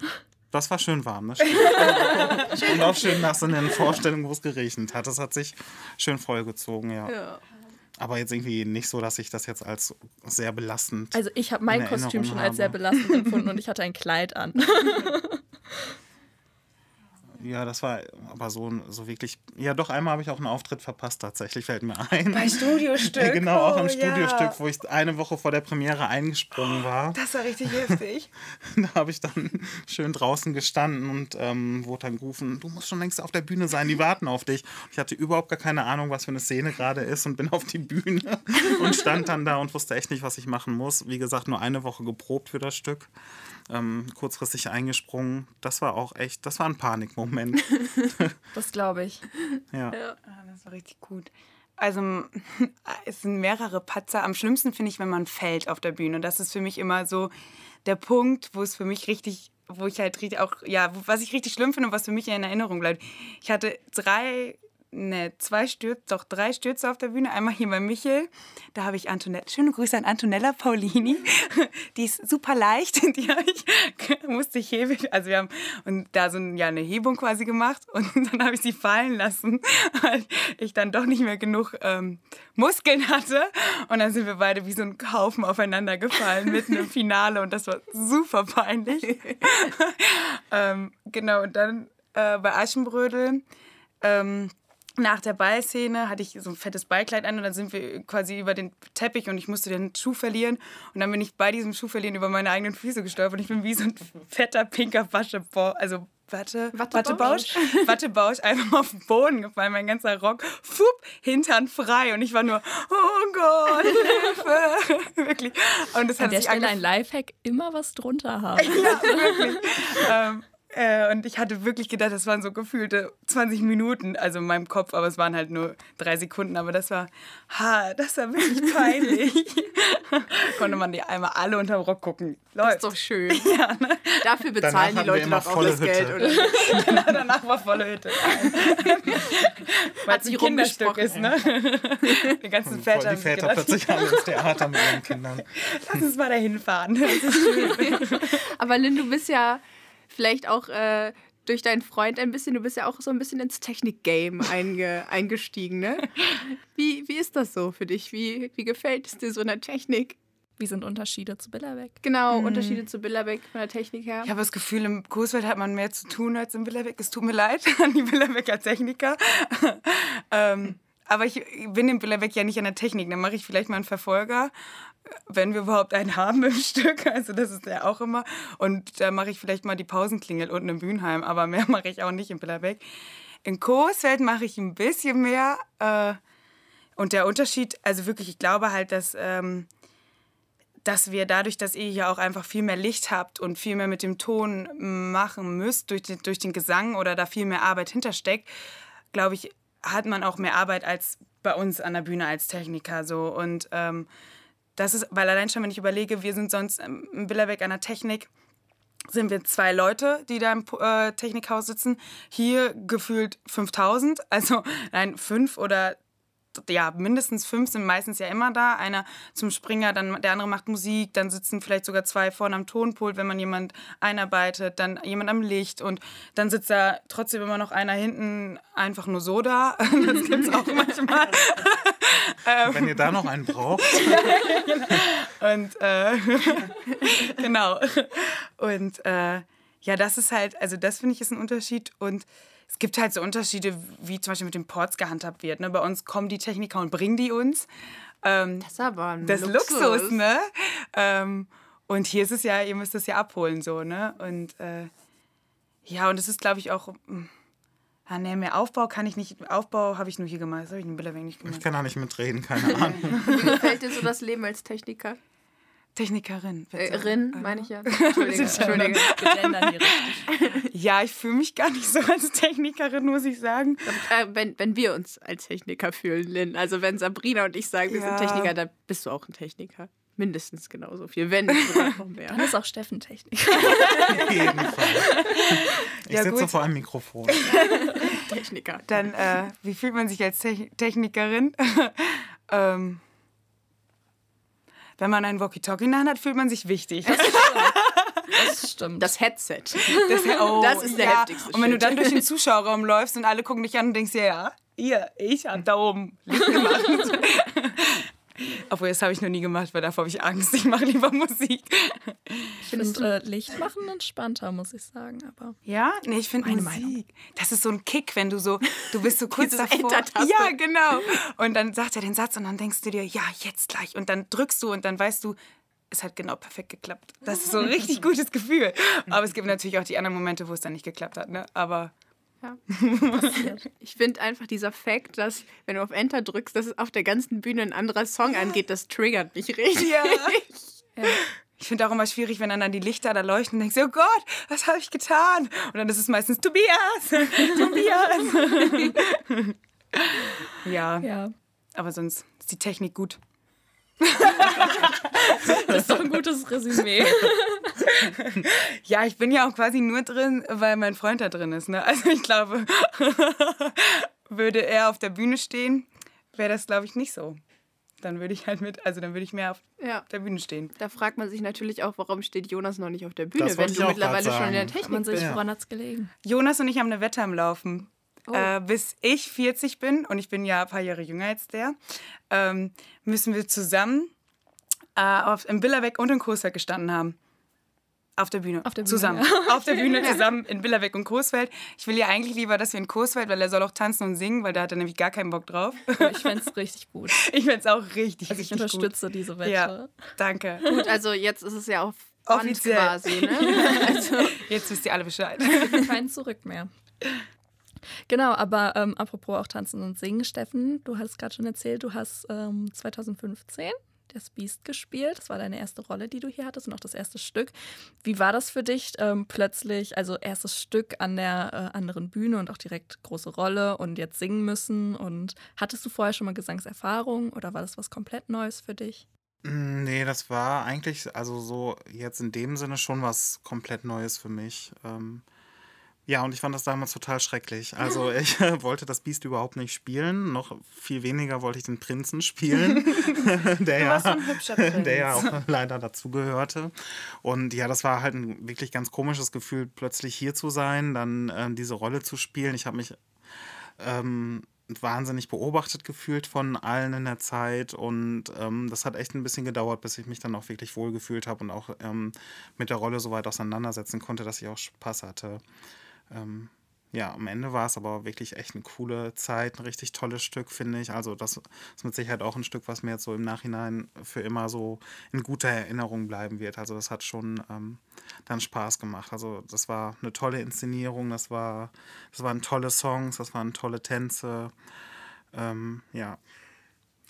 das war schön warm. Ne? <laughs> Und auch schön nach so einer Vorstellung, wo es geregnet hat. Das hat sich schön vollgezogen, ja. Ja. Aber jetzt irgendwie nicht so, dass ich das jetzt als sehr belastend. Also ich habe mein in Kostüm Erinnerung schon als sehr habe. belastend empfunden und ich <laughs> hatte ein Kleid an. <laughs> Ja, das war aber so, so wirklich. Ja, doch, einmal habe ich auch einen Auftritt verpasst, tatsächlich, fällt mir ein. Bei Studiostück. <laughs> genau, auch Oh, im ja. Studiostück, wo ich eine Woche vor der Premiere eingesprungen war. Das war richtig heftig. <laughs> Da habe ich dann schön draußen gestanden und ähm, wurde dann gerufen, du musst schon längst auf der Bühne sein, die warten auf dich. Ich hatte überhaupt gar keine Ahnung, was für eine Szene gerade ist und bin auf die Bühne und stand dann da und wusste echt nicht, was ich machen muss. Wie gesagt, nur eine Woche geprobt für das Stück. Ähm, kurzfristig eingesprungen. Das war auch echt, das war ein Panikmoment. <laughs> <laughs> Das glaube ich. Ja. Ah, das war richtig gut. Also <laughs> es sind mehrere Patzer. Am schlimmsten finde ich, wenn man fällt auf der Bühne. Das ist für mich immer so der Punkt, wo es für mich richtig, wo ich halt richtig auch, ja, wo- was ich richtig schlimm finde und was für mich in Erinnerung bleibt. Ich hatte drei, ne, zwei Stürze, doch drei Stürze auf der Bühne. Einmal hier bei Michel. Da habe ich Antonella, schöne Grüße an Antonella Paulini. <laughs> Die ist super leicht. <laughs> Die ich, <laughs> musste ich heben. Also wir haben und da so ja, eine Hebung quasi gemacht und dann habe ich sie fallen lassen, weil ich dann doch nicht mehr genug ähm, Muskeln hatte. Und dann sind wir beide wie so ein Haufen aufeinander gefallen mitten im Finale und das war super peinlich. ähm, genau, und dann äh, bei Aschenbrödel. Ähm, nach der Ballszene hatte ich so ein fettes Ballkleid an und dann sind wir quasi über den Teppich und ich musste den Schuh verlieren. Und dann bin ich bei diesem Schuh verlieren über meine eigenen Füße gestolpert und ich bin wie so ein fetter, pinker Waschebausch, also Watte, Wattebausch? Wattebausch, einfach auf den Boden gefallen, mein ganzer Rock, fupp, Hintern frei und ich war nur, oh Gott, Hilfe, <laughs> wirklich. Und das An hat der sich Stelle ein Lifehack, immer was drunter haben. <laughs> ja, wirklich. ähm, Äh, und ich hatte wirklich gedacht, das waren so gefühlte 20 Minuten, also in meinem Kopf, aber es waren halt nur drei Sekunden. Aber das war, ha, das war wirklich <laughs> peinlich. Konnte man die einmal alle unterm Rock gucken. Das Läuft. ist doch schön. <laughs> ja, ne? Dafür bezahlen Danach die haben Leute doch auch volle das Geld, Hütte. oder? <laughs> Genau, danach war volle Hütte. Weil es ein Kinderstück rumgesprochen. ist, ne? Die ganzen Voll Väter die haben sich Väter gedacht, plötzlich alle ins Theater mit ihren Kindern. lass uns mal dahin fahren. Das ist schön. Aber Lynn, du bist ja vielleicht auch äh, durch deinen Freund ein bisschen, du bist ja auch so ein bisschen ins Technik-Game einge <laughs> eingestiegen, ne? Wie, wie ist das so für dich? Wie, wie gefällt es dir so in der Technik? Wie sind Unterschiede zu Billerbeck? Genau, Unterschiede zu Billerbeck von der Technik her. Ich habe das Gefühl, im Coesfeld hat man mehr zu tun als im Billerbeck. Es tut mir leid <laughs> an die Billerbecker Techniker. <laughs> ähm, aber ich bin im Billerbeck ja nicht an der Technik. Dann mache ich vielleicht mal einen Verfolger, wenn wir überhaupt einen haben im <laughs> Stück. Also das ist ja auch immer. Und da mache ich vielleicht mal die Pausenklingel unten im Bühnenheim. Aber mehr <laughs> mache ich auch nicht im Billerbeck. In Coesfeld mache ich ein bisschen mehr. Äh, und der Unterschied, also wirklich, ich glaube halt, dass... Ähm, dass wir dadurch, dass ihr hier auch einfach viel mehr Licht habt und viel mehr mit dem Ton machen müsst, durch den, durch den Gesang oder da viel mehr Arbeit hintersteckt, glaube ich, hat man auch mehr Arbeit als bei uns an der Bühne als Techniker. So. Und ähm, das ist, weil allein schon, wenn ich überlege, wir sind sonst im Billerbeck an der Technik, sind wir zwei Leute, die da im äh, Technikhaus sitzen. Hier gefühlt 5000, also nein, fünf oder ja, mindestens fünf sind meistens ja immer da. Einer zum Springer, dann der andere macht Musik, dann sitzen vielleicht sogar zwei vorne am Tonpult, wenn man jemand einarbeitet, dann jemand am Licht und dann sitzt da trotzdem immer noch einer hinten einfach nur so da. <laughs> Das gibt's auch <laughs> manchmal. Wenn ihr da noch einen braucht, Und <laughs> äh, genau. Und äh, ja, das ist halt, also das finde ich ist ein Unterschied. Und es gibt halt so Unterschiede, wie zum Beispiel mit den Ports gehandhabt wird. Ne? Bei uns kommen die Techniker und bringen die uns. Ähm, Das ist aber ein das ist Luxus, ne? Ähm, und hier ist es ja, ihr müsst es ja abholen, so, ne? Und äh, ja, und es ist, glaube ich, auch. mm, Ah, nee, mehr Aufbau kann ich nicht. Aufbau habe ich nur hier gemacht. Das habe ich in Billerweg nicht ich gemacht. kann da nicht mitreden, keine Ahnung. <laughs> Wie gefällt dir so das Leben als Techniker? Technikerin. Äh, Rin, meine ich ja. <laughs> Entschuldige. Entschuldige. Ja, ich fühle mich gar nicht so als Technikerin, muss ich sagen. Äh, wenn, wenn wir uns als Techniker fühlen, Lynn, also wenn Sabrina und ich sagen, wir Ja. sind Techniker, dann bist du auch ein Techniker. Mindestens genauso viel, wenn nicht sogar noch mehr. Dann ist auch Steffen Technik. Auf jeden Fall. Ich Ja, sitze gut. vor einem Mikrofon. Techniker. Dann, äh, wie fühlt man sich als Te Technikerin? <laughs> ähm, wenn man ein Walkie-Talkie in der Hand hat, fühlt man sich wichtig. Das <laughs> stimmt. Das Headset. Das, oh, Das ist der heftigste Und wenn du dann durch den <laughs> Zuschauerraum läufst und alle gucken dich an und denkst dir, ja, ihr, ich hab da oben Licht gemacht. <laughs> Obwohl, das habe ich noch nie gemacht, weil davor habe ich Angst. Ich mache lieber Musik. ich finde äh, Licht machen entspannter, muss ich sagen. Aber Ja? Nee, ich finde Meine Musik. Meinung. Das ist so ein Kick, wenn du so, du bist so <laughs> kurz davor. Ja, genau. Und dann sagt er den Satz und dann denkst du dir, ja, jetzt gleich. Und dann drückst du und dann weißt du, es hat genau perfekt geklappt. Das ist so ein richtig <laughs> gutes Gefühl. Aber es gibt natürlich auch die anderen Momente, wo es dann nicht geklappt hat. Ne? Aber <laughs> Ich finde einfach dieser Fakt, dass, wenn du auf Enter drückst, dass es auf der ganzen Bühne ein anderer Song angeht, das triggert mich richtig. ja. <laughs> Ich finde auch immer schwierig, wenn dann, dann die Lichter da leuchten und denkst, oh Gott, was habe ich getan? Und dann ist es meistens Tobias, <laughs> Tobias. ja, ja, aber sonst ist die Technik gut. das ist doch ein gutes Resümee. <laughs> Ja, ich bin ja auch quasi nur drin, weil mein Freund da drin ist. Ne? Also ich glaube, <laughs> würde er auf der Bühne stehen, wäre das, glaube ich, nicht so. Dann würde ich halt mit, also dann würde ich mehr auf Ja. der Bühne stehen. Da fragt man sich natürlich auch, warum steht Jonas noch nicht auf der Bühne, wenn du mittlerweile schon in der. Technik Man sich, Ja. woran hat's gelegen? Jonas und ich haben eine Wette am Laufen. Oh. Äh, bis ich 40 bin, und ich bin ja ein paar Jahre jünger als der, ähm, müssen wir zusammen äh, auf, im Billerbeck und in Coesfeld gestanden haben. Auf der Bühne. Auf der Bühne, Zusammen. Auf der Bühne <laughs> zusammen in Billerbeck und Coesfeld. Ich will ja eigentlich lieber, dass wir in Coesfeld, weil er soll auch tanzen und singen, weil da hat er nämlich gar keinen Bock drauf. Ich fände es richtig gut. <laughs> Ich fände es auch richtig, Also ich richtig unterstütze diese gut. Wette. Ja, danke. Gut, also jetzt ist es ja auf Band Offiziell. quasi, ne? <laughs> Also, Jetzt wisst ihr alle Bescheid. Kein Zurück mehr. Genau, aber ähm, apropos auch Tanzen und Singen, Steffen, du hast gerade schon erzählt, du hast ähm, 2015 das Beast gespielt. Das war deine erste Rolle, die du hier hattest und auch das erste Stück. Wie war das für dich ähm, plötzlich, also erstes Stück an der äh, anderen Bühne und auch direkt große Rolle und jetzt singen müssen? Und hattest du vorher schon mal Gesangserfahrung oder war das was komplett Neues für dich? Mm, Nee, das war eigentlich, also so jetzt in dem Sinne schon was komplett Neues für mich. Ähm, ja, und ich fand das damals total schrecklich. Also <laughs> ich äh, wollte das Biest überhaupt nicht spielen, noch viel weniger wollte ich den Prinzen spielen, <laughs> <laughs> der, ja, der ja auch leider dazugehörte. Und ja, das war halt ein wirklich ganz komisches Gefühl, plötzlich hier zu sein, dann ähm, diese Rolle zu spielen. Ich habe mich ähm, wahnsinnig beobachtet gefühlt von allen in der Zeit und ähm, das hat echt ein bisschen gedauert, bis ich mich dann auch wirklich wohlgefühlt habe und auch ähm, mit der Rolle so weit auseinandersetzen konnte, dass ich auch Spaß hatte. Ähm, ja, am Ende war es aber wirklich echt eine coole Zeit, ein richtig tolles Stück, finde ich. Also das ist mit Sicherheit auch ein Stück, was mir jetzt so im Nachhinein für immer so in guter Erinnerung bleiben wird. Also das hat schon ähm, dann Spaß gemacht. Also das war eine tolle Inszenierung, das war, das waren tolle Songs, das waren tolle Tänze. Ähm, ja.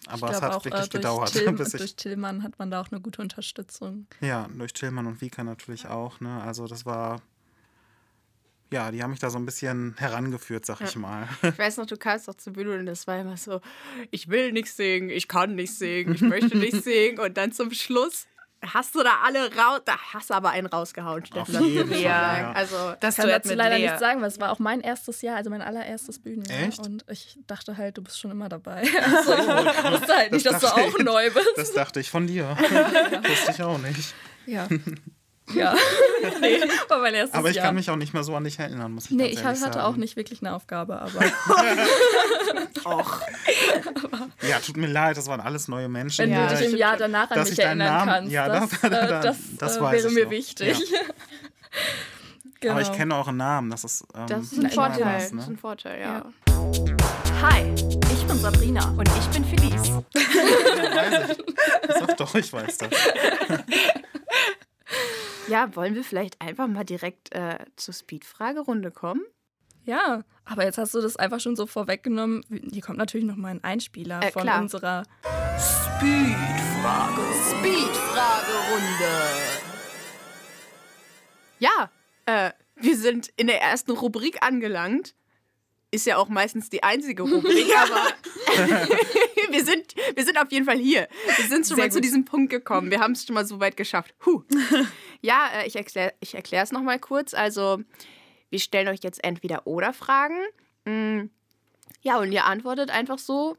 Aber es hat wirklich äh, durch, gedauert, <laughs> Till, bis ich. durch Tillmann hat man da auch eine gute Unterstützung. Ja, durch Tillmann und Vika natürlich auch. Ne? Also das war. Ja, die haben mich da so ein bisschen herangeführt, sag ich mal. Ich weiß noch, du kamst doch zur Bühne und das war immer so, ich will nicht singen, ich kann nicht singen, ich möchte nicht <laughs> singen. Und dann zum Schluss hast du da alle raus, da hast du aber einen rausgehauen, Steffen. Auf jeden Fall, ja, ja. also Das kann dazu leider Lea. nicht sagen, weil es war auch mein erstes Jahr, also mein allererstes Bühnenjahr. Echt? Und ich dachte halt, du bist schon immer dabei. <laughs> Also ich wusste halt nicht, dass du auch ich- neu bist. Das dachte ich von dir. <laughs> Wusste ich auch nicht. Ja. Ja. <laughs> nee, war mein erstes Aber ich Jahr. kann mich auch nicht mehr so an dich erinnern, muss ich nee, ganz ich hatte sagen. auch nicht wirklich eine Aufgabe, aber <laughs> Och. <laughs> Ja, tut mir leid, das waren alles neue Menschen. wenn Ja, du dich im Jahr danach an mich erinnern Namen- kannst, ja, das, das- äh, da- das, das äh, wäre mir noch. wichtig. genau. Aber ich kenne euren Namen, das ist, ähm, das ist ein Vorteil. was, Das ist ne? ein Vorteil, ja. Hi, ich bin Sabrina und ich bin Felice. Weiß ich. Sag doch, ich weiß das. Ja, wollen wir vielleicht einfach mal direkt äh, zur Speed-Fragerunde kommen? Ja, aber jetzt hast du das einfach schon so vorweggenommen. Hier kommt natürlich noch mal ein Einspieler Äh, von klar. unserer Speedfrage. Speed-Fragerunde. Ja, äh, wir sind in der ersten Rubrik angelangt. Ist ja auch meistens die einzige <laughs> Rubrik, aber <laughs> wir, sind, wir sind auf jeden Fall hier. Wir sind schon Sehr mal zu gut. diesem Punkt gekommen. Wir haben es schon mal so weit geschafft. Huh. <laughs> Ja, äh, ich erkläre ich erkläre es nochmal kurz. Also, wir stellen euch jetzt entweder oder Fragen. Mm, Ja, und ihr antwortet einfach so,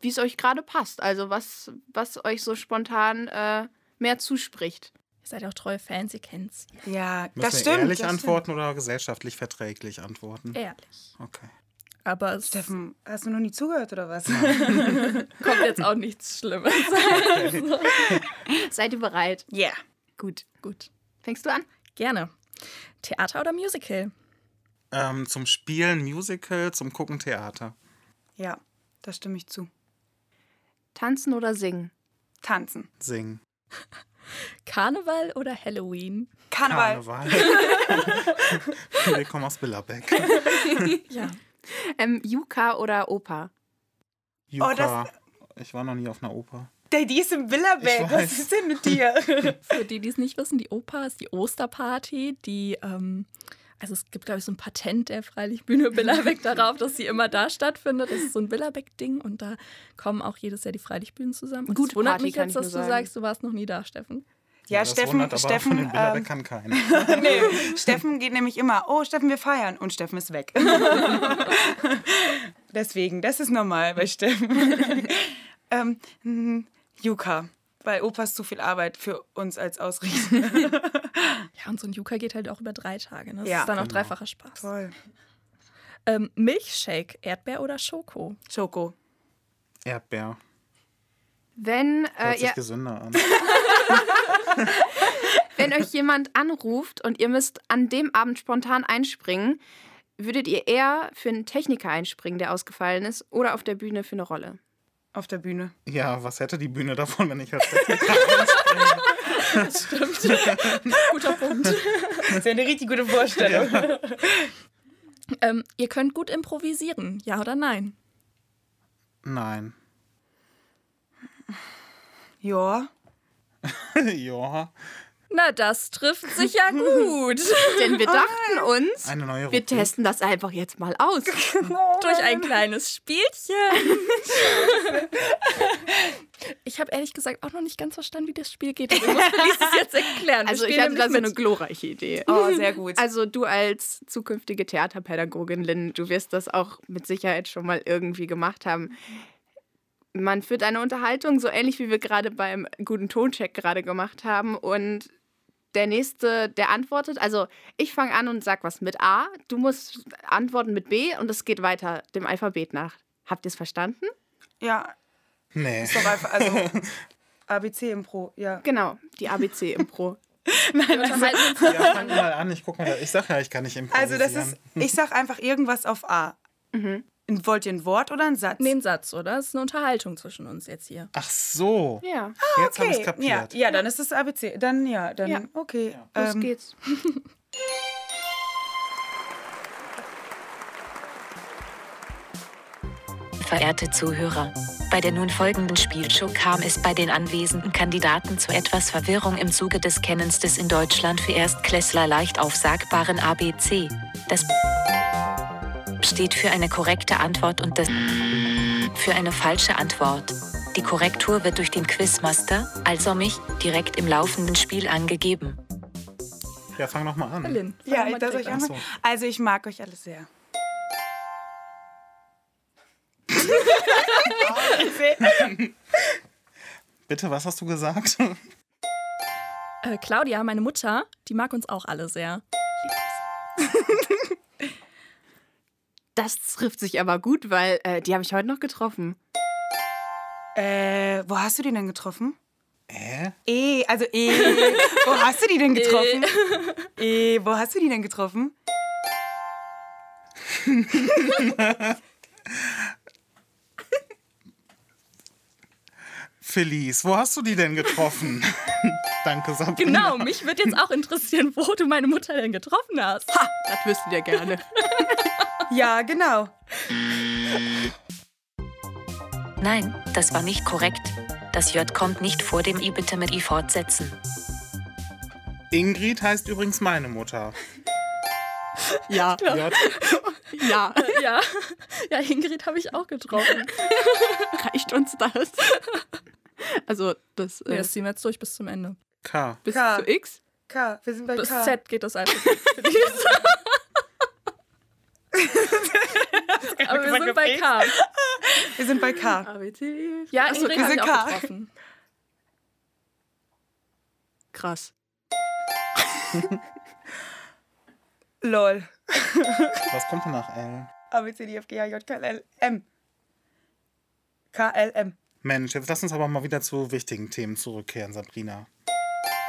wie es euch gerade passt. Also, was, was euch so spontan äh, mehr zuspricht. Ihr seid ja auch treue Fans, ihr kennt's. Ja, Müssen das wir stimmt. ehrlich das antworten oder gesellschaftlich verträglich antworten? Ehrlich. Okay. Aber. Steffen, hast du noch nie zugehört oder was? <laughs> kommt jetzt auch nichts Schlimmes. <laughs> Seid ihr bereit? Ja. Gut. Gut. Fängst du an? Gerne. Theater oder Musical? Ähm, zum Spielen Musical, zum Gucken Theater. Ja, da stimme ich zu. Tanzen oder singen? Tanzen. Singen. <laughs> Karneval oder Halloween? Karneval. Karneval. Wir kommen aus Billerbeck. Ja. <laughs> Ähm, Yuka oder Oper? Yuka. ich war noch nie auf einer Oper. Der, die ist im Ich Billerbeck. Was ist denn mit dir? <laughs> Für die, die es nicht wissen, die Oper ist die Osterparty, die, ähm, also es gibt, glaube ich, so ein Patent der Freilichtbühne <laughs> Billerbeck darauf, dass sie immer da stattfindet. Das ist so ein Billerbeck-Ding und da kommen auch jedes Jahr die Freilichtbühnen zusammen. Und Gute es wundert Party, mich jetzt, dass du sagen. sagst, du warst noch nie da, Steffen. Ja, das Steffen, wundert Steffen, ähm, kann keiner. <laughs> nee, Steffen geht nämlich immer, oh, Steffen, wir feiern. Und Steffen ist weg. <laughs> Deswegen, das ist normal bei Steffen. <laughs> ähm, mm, Yuka. Weil Opa ist zu viel Arbeit für uns als Ausrichter. Ja, und so ein Yuka geht halt auch über drei Tage. Ne? Das Ja. ist dann auch Genau. dreifacher Spaß. Toll. Ähm, Milchshake, Erdbeer oder Schoko? Schoko. Erdbeer. Wenn, Hört äh, sich ihr, gesünder an. <laughs> wenn euch jemand anruft und ihr müsst an dem Abend spontan einspringen, würdet ihr eher für einen Techniker einspringen, der ausgefallen ist, oder auf der Bühne für eine Rolle? Auf der Bühne. Ja, was hätte die Bühne davon, wenn ich als <laughs> Techniker <laughs> Guter Punkt. Das ist ja eine richtig gute Vorstellung. ähm, ihr könnt gut improvisieren, ja oder nein? Nein. Ja. <laughs> ja. Na, das trifft sich ja gut. <laughs> Denn wir dachten uns, Eine neue wir testen das einfach jetzt mal aus. Durch ein kleines Spielchen. <laughs> ich habe ehrlich gesagt auch noch nicht ganz verstanden, wie das Spiel geht. Deswegen muss Felice es jetzt erklären. Wir Also ich spielen hatte da so eine glorreiche Idee. Oh, sehr gut. Also du als zukünftige Theaterpädagogin, Lynn, du wirst das auch mit Sicherheit schon mal irgendwie gemacht haben. Man führt eine Unterhaltung, so ähnlich wie wir gerade beim guten Toncheck gerade gemacht haben. Und der Nächste, der antwortet, also ich fange an und sag was mit A, du musst antworten mit B und es geht weiter dem Alphabet nach. Habt ihr es verstanden? ja, Nee. ist doch einfach, also <laughs> ABC im Pro, ja. Genau, die ABC-Impro. <laughs> unterhalten uns. Ja, fang mal an. Ich guck mal. Ich sag ja, ich kann nicht Also improvisieren. das ist, ich sag einfach irgendwas auf A. Wollt ihr ein Wort oder einen Satz? Nee, ein Satz, oder? Das ist eine Unterhaltung zwischen uns jetzt hier. Ach so. Ja, Jetzt habe ich okay, ja, kapiert. ja, dann ist es ABC. Dann ja, dann Ja. okay. los Ähm, geht's. <laughs> Verehrte Zuhörer, bei der nun folgenden Spielshow kam es bei den anwesenden Kandidaten zu etwas Verwirrung im Zuge des Kennens des in Deutschland für Erstklässler leicht aufsagbaren ABC. Das steht für eine korrekte Antwort und das für eine falsche Antwort. Die Korrektur wird durch den Quizmaster, also mich, direkt im laufenden Spiel angegeben. Ja, fang noch mal an. Fang Ja, mal das ich an. auch so. Also ich mag euch alle sehr. <laughs> Bitte, was hast du gesagt? Äh, Claudia, meine Mutter, die mag uns auch alle sehr. <laughs> Das trifft sich aber gut, weil äh, die habe ich heute noch getroffen. Äh, wo hast du die denn getroffen? Hä? E, also E. <laughs> wo hast du die denn getroffen? E, wo hast du die denn getroffen? Felice, wo hast du die denn getroffen? <laughs> Danke, Sabrina. Genau, mich würde jetzt auch interessieren, wo du meine Mutter denn getroffen hast. Das wüsstet ihr gerne. <laughs> Ja, genau. Nein, das war nicht korrekt. Das J kommt nicht vor dem I bitte mit I fortsetzen. Ingrid heißt übrigens meine Mutter. Ja, J. ja. Ja, ja Ingrid habe ich auch getroffen. Reicht uns das? Also das Nee, äh, das ziehen wir jetzt durch bis zum Ende. K. bis K. zu X? K, wir sind bei Bis K. Z geht das einfach. <laughs> für die. Aber <laughs> wir sind bei K. Wir sind bei K. Ja, Achso, Ingrid wir sind auch K. getroffen. krass. <laughs> LOL. Was kommt denn nach L? A, B, C, D, F, G, H, J, K, L, M. M. K, L, M. Mensch, jetzt lass uns aber mal wieder zu wichtigen Themen zurückkehren, Sabrina.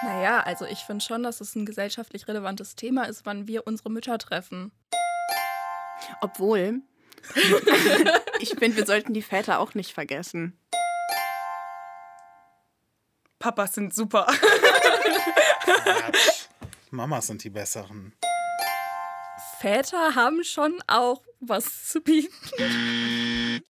Naja, also ich finde schon, dass es ein gesellschaftlich relevantes Thema ist, wann wir unsere Mütter treffen. Obwohl, <laughs> ich finde, wir sollten die Väter auch nicht vergessen. Papas sind super. <laughs> Mamas sind die besseren. Väter haben schon auch was zu bieten.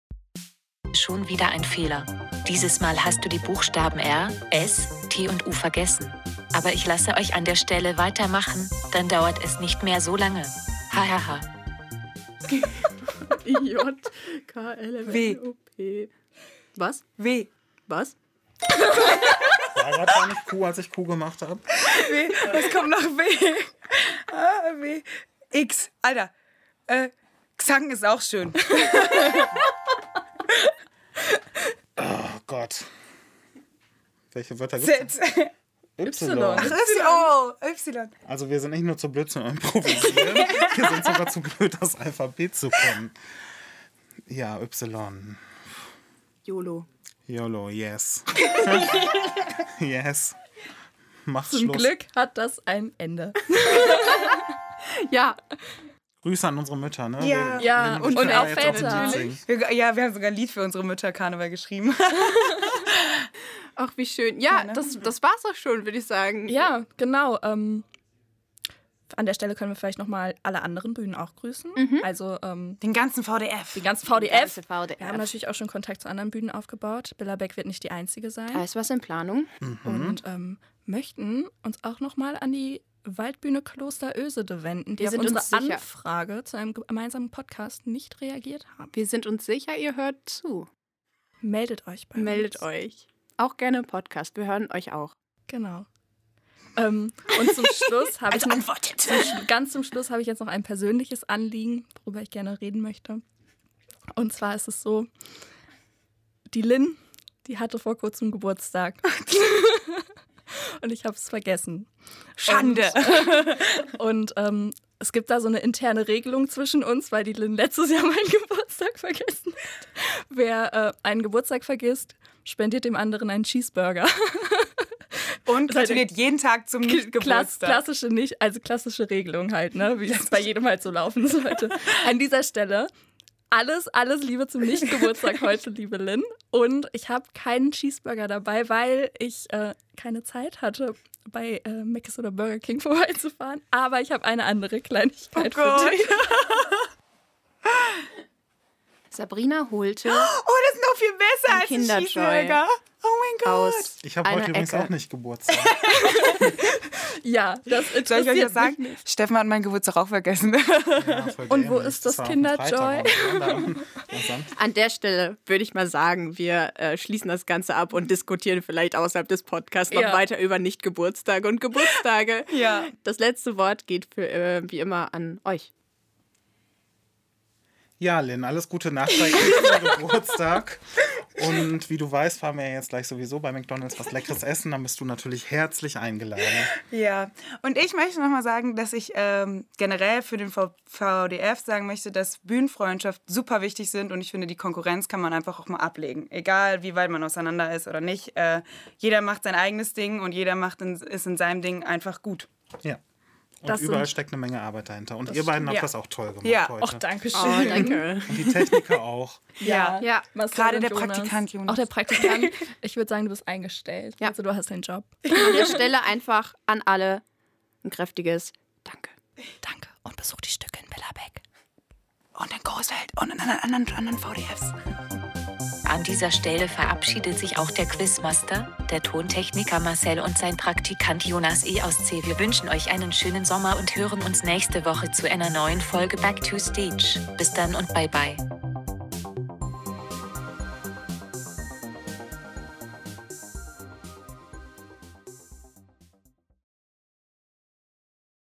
Schon wieder ein Fehler. Dieses Mal hast du die Buchstaben R, S, T und U vergessen. Aber ich lasse euch an der Stelle weitermachen, dann dauert es nicht mehr so lange. Hahaha. J, K, L, M, W. N, O, P. Was? W. Was? War gerade gar nicht Kuh, als ich Kuh gemacht habe. W. Was kommt nach W? Ah, W. X. Alter. Äh, Xang ist auch schön. Oh Gott. Welche Wörter gibt Z. es? Y. Ach, Y. Oh, Y. Also wir sind nicht nur zu blöd zum Improvisieren, <laughs> wir sind sogar zu blöd, das Alphabet zu können. Ja, Y. YOLO. YOLO, yes. <laughs> yes. Mach's Zum Schluss. Glück hat das ein Ende. <laughs> Ja, Grüße an unsere Mütter, ne? Ja. Wir- Ja, wir und können auch Väter. Wir, ja, wir haben sogar ein Lied für unsere Mütter Karneval geschrieben. Ach wie schön. Ja, Ja, ne? das, das war's auch schon, würde ich sagen. Ja, genau. Ähm, an der Stelle können wir vielleicht nochmal alle anderen Bühnen auch grüßen. Also ähm, Den ganzen VDF. die ganzen VDF. ganze VDF. Wir haben natürlich auch schon Kontakt zu anderen Bühnen aufgebaut. Billerbeck wird nicht die einzige sein. Da ist was in Planung. Und ähm, möchten uns auch nochmal an die Waldbühne Kloster Ösede wenden, die Wir auf sind uns unsere. Anfrage zu einem gemeinsamen Podcast nicht reagiert haben. Wir sind uns sicher, ihr hört zu. Meldet euch bei Meldet uns. euch. Auch gerne Podcast. Wir hören euch auch. Genau. Ähm, und zum <laughs> Schluss habe ich Also noch, antwortet. zum, ganz zum Schluss habe ich jetzt noch ein persönliches Anliegen, worüber ich gerne reden möchte. Und zwar ist es so, die Lynn, die hatte vor kurzem Geburtstag. <laughs> und ich habe es vergessen. Schande. <laughs> Und ähm, es gibt da so eine interne Regelung zwischen uns, weil die Lynn letztes Jahr meinen Geburtstag vergessen hat. Wer äh, einen Geburtstag vergisst, spendiert dem anderen einen Cheeseburger. <laughs> Und ihr- gratuliert jeden Tag zum Klass, Geburtstag. klassische nicht, also klassische Regelung halt, ne? Wie es bei jedem halt so laufen sollte. An dieser Stelle alles, alles Liebe zum Nicht-Geburtstag <laughs> heute, liebe Lynn. Und ich habe keinen Cheeseburger dabei, weil ich äh, keine Zeit hatte, bei äh, Mc's oder Burger King <laughs> vorbeizufahren. Aber ich habe eine andere Kleinigkeit Oh für dich. Sabrina holte Oh, das ist noch viel besser als Kinderjoy. Oh mein Gott. aus Ich habe heute übrigens Ecke. auch nicht Geburtstag. <laughs> Ja, das <laughs> Soll interessiert ich euch was sagen? mich nicht. Steffen hat meinen Geburtstag auch vergessen. Ja, <laughs> Und wo dämlich. ist das dem Kinderjoy? An der Stelle würde ich mal sagen, wir äh, schließen das Ganze ab und diskutieren vielleicht außerhalb des Podcasts noch Ja. weiter über Nicht-Geburtstage und Geburtstage. Ja. Das letzte Wort geht für, äh, wie immer an euch. Ja, Lynn, alles Gute nachträglich zum <laughs> Geburtstag. Und wie du weißt, fahren wir ja jetzt gleich sowieso bei McDonalds was Leckeres essen. Dann bist du natürlich herzlich eingeladen. Ja, und ich möchte nochmal sagen, dass ich ähm, generell für den V- VDF sagen möchte, dass Bühnenfreundschaft super wichtig sind und ich finde, die Konkurrenz kann man einfach auch mal ablegen. Egal, wie weit man auseinander ist oder nicht. Äh, jeder macht sein eigenes Ding und jeder macht in, ist in seinem Ding einfach gut. Ja. Und Das überall sind- steckt eine Menge Arbeit dahinter. Und ihr beiden habt Ja. das auch toll gemacht Ja. heute. Och, danke schön. Oh, danke. Und die Techniker auch. <laughs> Ja, Ja. Gerade der Jonas. Praktikant Jonas. Auch der <laughs> Praktikant. Ich würde sagen, du bist eingestellt. Ja. Also du hast den Job. An der Stelle einfach an alle ein kräftiges Danke. Danke. Und besuch die Stücke in Billerbeck. Und in Großfeld und in anderen, anderen, anderen VDFs. An dieser Stelle verabschiedet sich auch der Quizmaster, der Tontechniker Marcel und sein Praktikant Jonas E. aus C. Wir wünschen euch einen schönen Sommer und hören uns nächste Woche zu einer neuen Folge Back to Stage. Bis dann und bye bye.